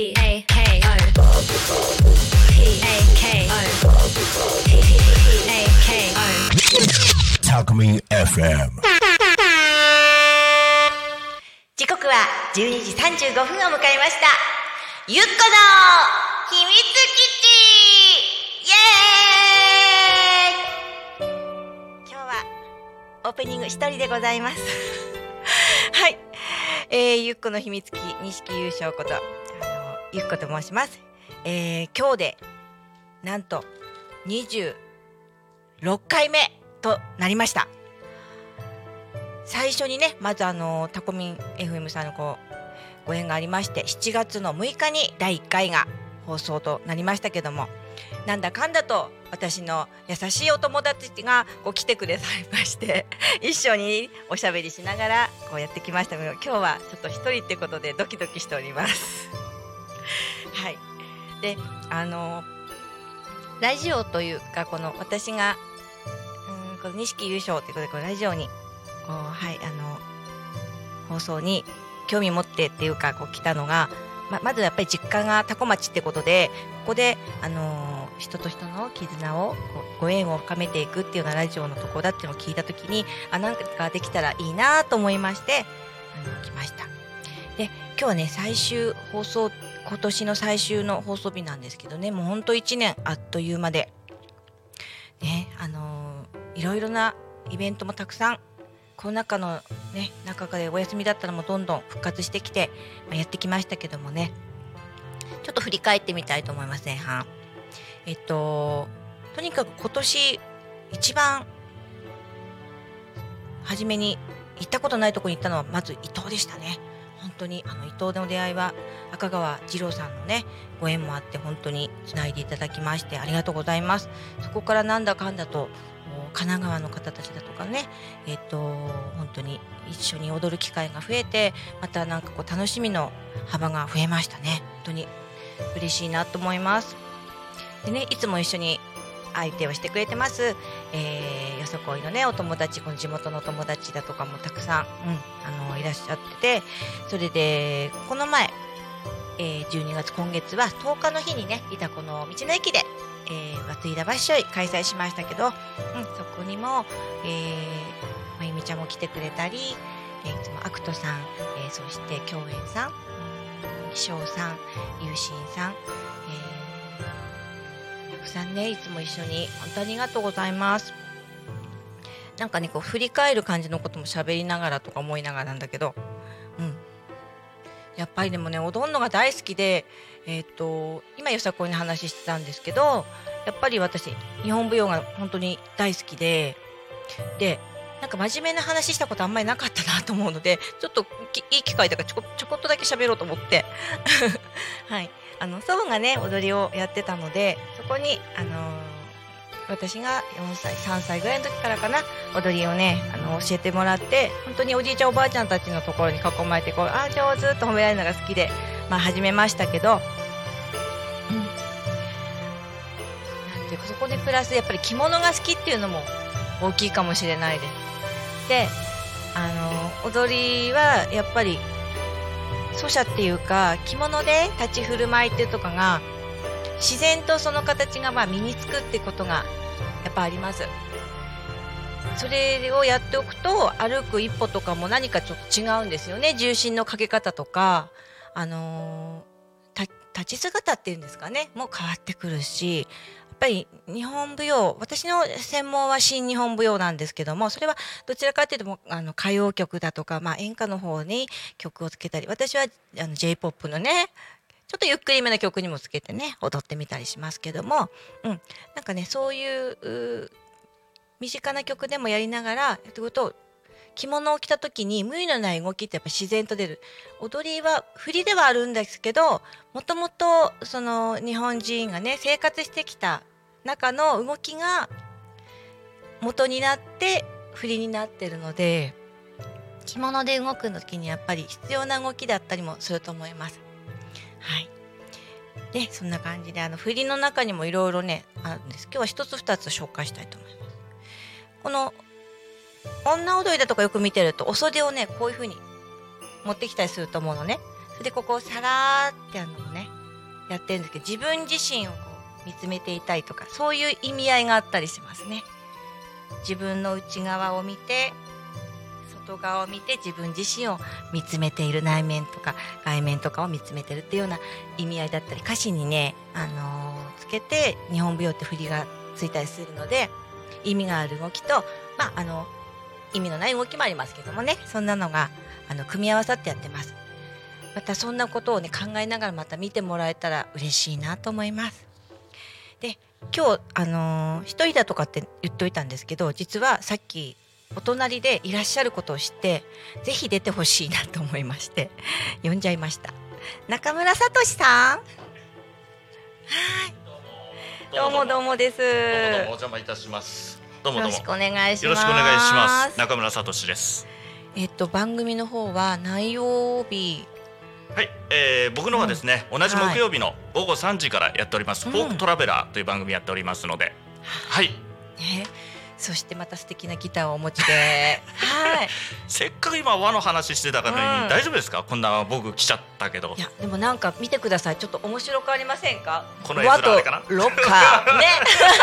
P A K O P A K O P A K O タコミン FM 時刻は12時35分を迎えました。ゆっこの秘密基地イエーイ今日はオープニング一人でございます。はい。えー、ゆっこの秘密基地、錦優勝こと、ゆっこと申します。えー、今日で、なんと、26回目となりました。最初にねまずあのタコミン FM さんのこうご縁がありまして7月の6日に第1回が放送となりましたけどもなんだかんだと私の優しいお友達がこう来てくれさいまして 一緒におしゃべりしながらこうやってきましたけど今日はちょっと一人ってことでドキドキしております。であのラジオというかこの私がうんこの錦優勝ということでこのラジオにこうはいあの放送に興味持ってっていうかこう来たのがままずやっぱり実家が多古町ってことでここであの人と人の絆をこうご縁を深めていくっていうようなラジオのところだっていうのを聞いた時にあなんかできたらいいなと思いましてあの来ました。で今日はね最終放送今年の最終の放送日なんですけどね。もうほんと1年あっという間で。ねあのいろいろなイベントもたくさんコロナ禍のね中でお休みだったらもどんどん復活してきて、まあ、やってきましたけどもね。ちょっと振り返ってみたいと思います前半えっととにかく今年一番初めに行ったことないとこに行ったのはまず伊東でしたね。当にあの伊東での出会いは赤川次郎さんのねご縁もあって本当につないでいただきましてありがとうございます。そこからなんだかんだと神奈川の方たちだとかね、えっ、と本当に一緒に踊る機会が増えてまたなんかこう楽しみの幅が増えましたね。本当に嬉しいなと思います。でねいつも一緒に相手をしてくれてます、えー、よそこいのねお友達この地元の友達だとかもたくさん、うん、あのいらっしゃっててそれでこの前、えー、12月今月は10日の日にねいたこの道の駅でえ、松井田橋を開催しましたけど、うん、そこにも、えー、まゆみちゃんも来てくれたり、えー、いつもアクトさん、えー、そして共演さん、気象さん、有心さん、えー、くさんね、いつも一緒に本当ありがとうございます。なんかね、こう振り返る感じのことも喋りながらとか思いながらなんだけど、うん。やっぱりでもね、踊るのが大好きで、えっ、ー、と、今よさこいの話してたんですけど、やっぱり私、日本舞踊が本当に大好きで、で、なんか真面目な話したことあんまりなかったなと思うので、ちょっといい機会だからちょこちょこっとだけ喋ろうと思って、はい。あの、祖母がね、踊りをやってたので、そこに、あのー、私が4歳、3歳ぐらいの時からかな、踊りをね、あの、教えてもらって、本当におじいちゃんおばあちゃんたちのところに囲まれて、こう、ああ、上手と褒められるのが好きで、まあ始めましたけど、うん。なんていうか、そこでプラス、やっぱり着物が好きっていうのも大きいかもしれないです。で、あの、踊りは、やっぱり、祖者っていうか、着物で立ち振る舞いっていうとかが、自然とその形がまあ身につくってことがやっぱあります。それをやっておくと歩く一歩とかも何かちょっと違うんですよね重心のかけ方とか、あのー、立ち姿っていうんですかねもう変わってくるしぱり日本舞踊私の専門は新日本舞踊なんですけどもそれはどちらかというとあの歌謡曲だとか、まあ、演歌の方に曲をつけたり私はあの j p o p のねちょっとゆっくりめの曲にもつけてね踊ってみたりしますけども、うん、なんかねそういう身近な曲でもやりながらやってこと着物を着た時に無理のない動きってやっぱ自然と出る。踊りは振りではあるんですけどもともとその日本人がね生活してきた中の動きが元になって振りになってるので着物で動く時にやっぱり必要な動きだったりもすると思います。はい。で、そんな感じで、あの、振りの中にもいろいろね、あるんです。今日は一つ二つ紹介したいと思います。この、女踊りだとかよく見てると、お袖をね、こういう風に持ってきたりすると思うのね。でここをさらーってあのねやってるんですけど自分自身をこ見つめていたいとかそういう意味合いがあったりしますね。自分の内側を見て外側を見て自分自身を見つめている内面とか外面とかを見つめてるっていうような意味合いだったり歌詞にね、あのーつけて日本舞踊って振りがついたりするので意味がある動きと、まあ、あの意味のない動きもありますけどもね。そんなのがあの組み合わさってやってます。またそんなことをね考えながらまた見てもらえたら嬉しいなと思います。で今日あのー一人だとかって言っといたんですけど実はさっきお隣でいらっしゃることを知ってぜひ出てほしいなと思いまして 呼んじゃいました中村聡さんはいどうもどうもですどうもどうもお邪魔いたします。どうもどうも。よろしくお願いしますよろしくお願いします。中村聡です。えっと番組の方は何曜日はい、えー、僕のはですね、同じ木曜日の午後3時からやっております、うん。フォークトラベラーという番組やっておりますので、はい、ね。そしてまた素敵なギターをお持ちで。はい。せっかく昭和の話してたからに、うん。大丈夫ですか？こんな僕来ちゃったけど。い。やでもなんか見てください。ちょっと面白くありませんか？この絵面あれかな？ロッカー。ね。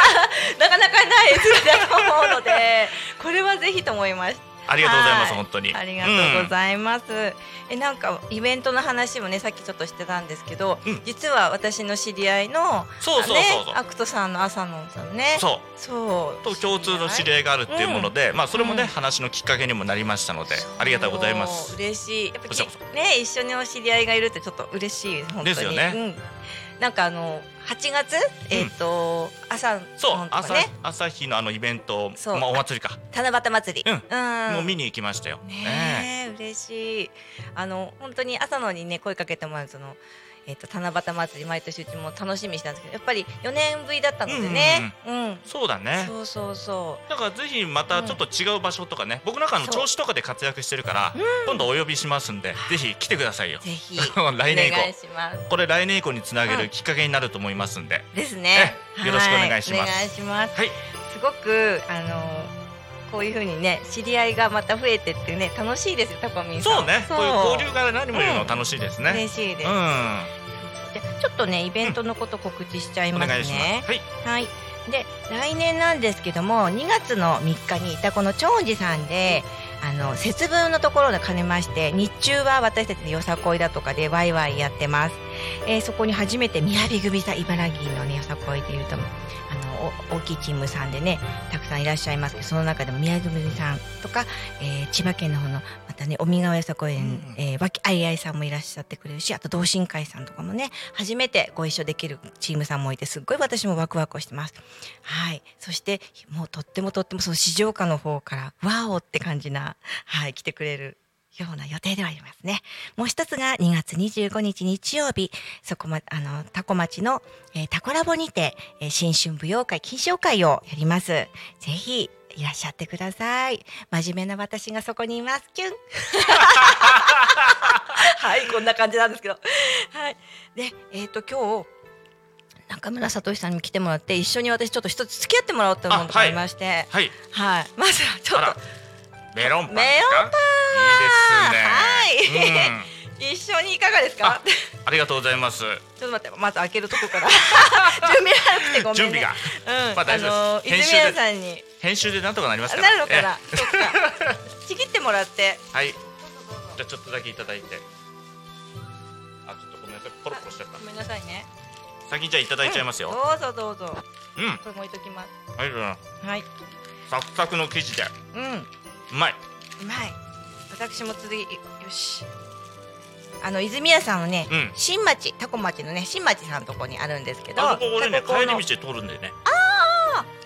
なかなかない絵面だと思うので。これはぜひと思いましたありがとうございます、はい。本当に。ありがとうございます、えなんかイベントの話もねさっきちょっとしてたんですけど、うん。実は私の知り合いのそうそうそうそう。ね、アクトさんの朝野さんね。そう。そう。と共通の知り合いがあるっていうもので、まあそれもね、うん。話のきっかけにもなりましたのでありがとうございます。嬉しい。やっぱね一緒にお知り合いがいるってちょっと嬉しい本当に。ですよね。うん、なんかあの8月、えっ、と朝そう、朝朝日のあのイベント、そう。まあお祭りか、七夕祭り、うん。ん。もう見に行きましたよ。ねえ嬉しい。あの本当に朝のにね声かけてもらうそのえっ、と七夕祭り毎年うちも楽しみにしてたんですけどやっぱり4年ぶりだったのでね。うん、そうだね。そうそうそだからぜひまたちょっと違う場所とかね、僕なんかあの調子とかで活躍してるから、今度お呼びしますんで、ぜひ来てくださいよ。う。ぜひ。来年以降。これ来年以降につなげうんるきっかけになると思いますんで、ですね。えよろしくお願いします。はお願いします。はい、すごくあのこういう風にね知り合いがまた増えてってね楽しいですよタコミンさん。そうね、こういう交流が何も言うの楽しいですね。嬉しいです、うん、でちょっとねイベントのこと告知しちゃいますねます。はい、はい。で来年なんですけども2月の3日にいたこの長寿さんであの節分のところで兼ねまして日中は私たちのよさこいだとかでワイワイやってます、えーそこに初めて雅組さん茨城のねよさこいでいうと大きいチームさんでねたくさんいらっしゃいますけどその中でも宮組さんとか、えー千葉県の方のまたね尾身川よさこい園、うんえー、脇あいあいさんもいらっしゃってくれるしあと同心会さんとかもね初めてご一緒できるチームさんもいてすっごい私もワクワクしてます。はい、そしてもうとってもとってもその市場価の方からワオって感じなはい来てくれる。ような予定ではありますね。もう一つが2月25日日曜日、そこま、あの、タコ町の、えータコラボにて、えー新春舞踊会、金賞会をやります。ぜひ、いらっしゃってください。真面目な私がそこにいます。キュン。はい、こんな感じなんですけど。はい。で、えっ、と、今日、中村聡さんにも来てもらって、一緒に私ちょっと一つ付き合ってもらおうと思うのがありまして、はい、はい、まずはちょっと、メロンパンメロンいいですね。はいうん 一緒にいかがですか？あありがとうございます。ちょっと待って、まず開けるとこから。準備なくてごめんね。準備がうん、まあ大丈夫です泉谷さんに編集でなんとかなります。なるのかな？ちぎってもらって。えはい。じゃあちょっとだけいただいて。あ、ちょっとごめんなさい。ポロポロしちゃったご。めんなさいね。先にじゃあいただいちゃいますよ。どうぞどうぞ。うん。はい、これも置いときます。ありがとうござい。はい。サクサクの生地でうん。うまい。うまい。私も次よし。あの泉谷さんはね、うん新町タコ町のね新町さんのとこにあるんですけど、あそこ俺ね帰り道で通るんだよね。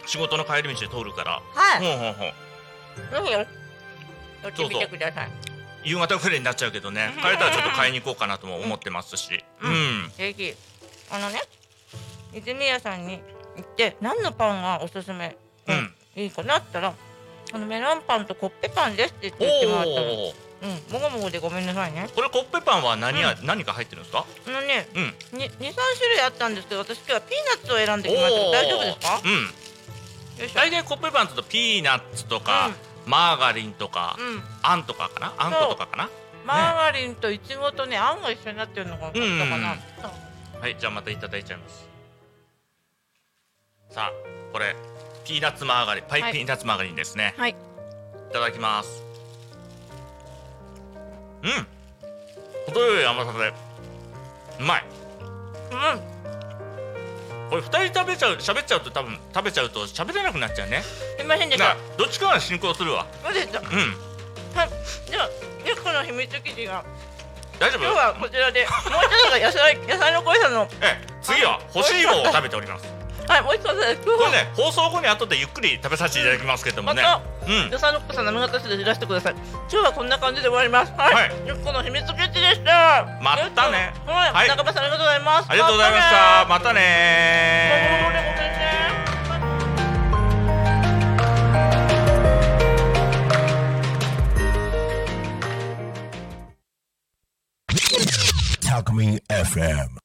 仕事の帰り道で通るから。はい。ほうほうほう。ぜひよ寄ってみてください。夕方ぐらいになっちゃうけどね。帰ったらちょっと買いに行こうかなとも思ってますし。ううんん。ぜひあのね泉谷さんに行って何のパンがおすすめ、うんいいかなったらあのメロンパンとコッペパンですって言ってもらったの。お。うん。もごもごでごめんなさいね。これコッペパンは何や、何か入ってるんですか？あのねうん。に23種類あったんですけど私今日はピーナッツを選んできました大丈夫ですか？うん。よいしょ。大体コッペパンって言うとピーナッツとか、マーガリンとか、うん。あんとかかな？あんことかかな？マーガリンとイチゴとねあんが一緒になってるのが分かったかな、はいじゃあまたいただいちゃいます。さあこれピーナッツマーガリンパイはいピーナッツマーガリンですね、はい。いただきます。うん。程よい甘さで。うまい。うん。これ二人食べちゃう喋っちゃうと多分食べちゃうと喋れなくなっちゃうね。すいませんでした。どっちかが進行するわ。そうでしたうん。はい。ではリュックの秘密基地が。大丈夫？今日はこちらでもう一つが野菜野菜の恋さんの。ええ次は干し芋を食べておりますはい美味しかったです。今日はこれね放送後に後でゆっくり食べさせていただきますけどもね。またうん。野菜の恋さんの長田市でいらしてください。今日はこんな感じで終わります。はい、はい。リュックの秘密基地でした。またね。はい、はい。中村さんありがとうございます。ありがとうございました。またねねごめんね Talk Me FM.